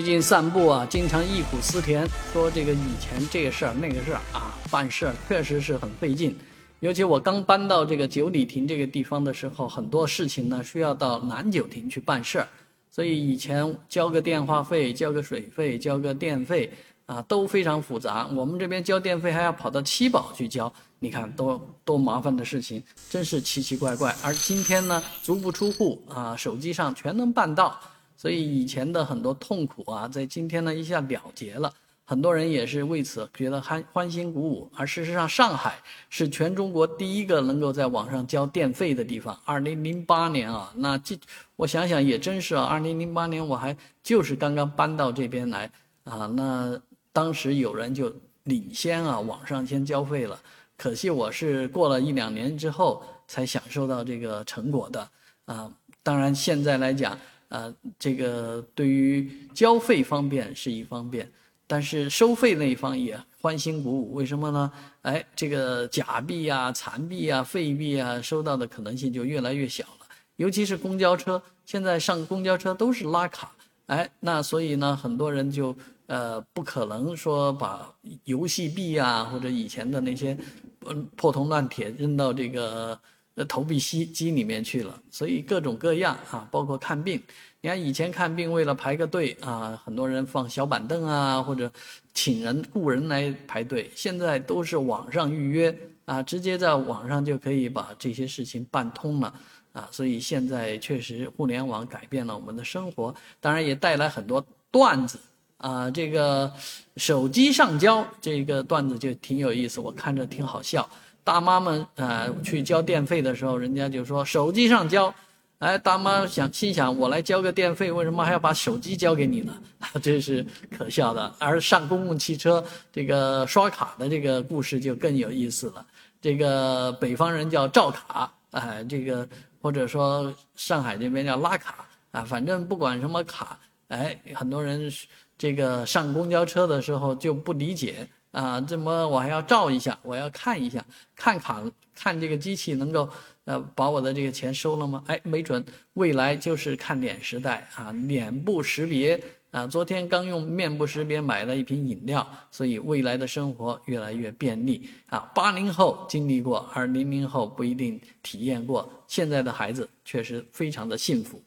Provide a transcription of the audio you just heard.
最近散步啊，经常忆苦思甜，说这个以前这个事儿那个事儿啊，办事儿确实是很费劲。尤其我刚搬到这个九里亭这个地方的时候，很多事情呢需要到南九亭去办事儿，所以以前交个电话费、交个水费、交个电费啊都非常复杂。我们这边交电费还要跑到七宝去交，你看多多麻烦的事情，真是奇奇怪怪。而今天呢，足不出户啊，手机上全能办到。所以以前的很多痛苦啊，在今天呢一下了结了，很多人也是为此觉得欢欢欣鼓舞。而事实上，上海是全中国第一个能够在网上交电费的地方。二零零八年啊，那这我想想也真是啊，二零零八年我还就是刚刚搬到这边来啊，那当时有人就领先啊，网上先交费了。可惜我是过了一两年之后才享受到这个成果的啊。当然现在来讲。呃，这个对于交费方面是一方面，但是收费那一方也欢欣鼓舞。为什么呢？哎，这个假币啊、残币啊、废币啊，收到的可能性就越来越小了。尤其是公交车，现在上公交车都是拉卡，哎，那所以呢，很多人就呃不可能说把游戏币啊或者以前的那些破铜烂铁扔到这个。投币机机里面去了，所以各种各样啊，包括看病。你看以前看病为了排个队啊，很多人放小板凳啊，或者请人雇人来排队。现在都是网上预约啊，直接在网上就可以把这些事情办通了啊。所以现在确实互联网改变了我们的生活，当然也带来很多段子啊。这个手机上交这个段子就挺有意思，我看着挺好笑。大妈们啊，去交电费的时候，人家就说手机上交。哎，大妈想心想，我来交个电费，为什么还要把手机交给你呢？这是可笑的。而上公共汽车这个刷卡的这个故事就更有意思了。这个北方人叫照卡，哎，这个或者说上海这边叫拉卡啊，反正不管什么卡，哎，很多人这个上公交车的时候就不理解。啊，怎么我还要照一下？我要看一下，看卡，看这个机器能够，呃，把我的这个钱收了吗？哎，没准未来就是看脸时代啊，脸部识别啊。昨天刚用面部识别买了一瓶饮料，所以未来的生活越来越便利啊。八零后经历过，而零零后不一定体验过，现在的孩子确实非常的幸福。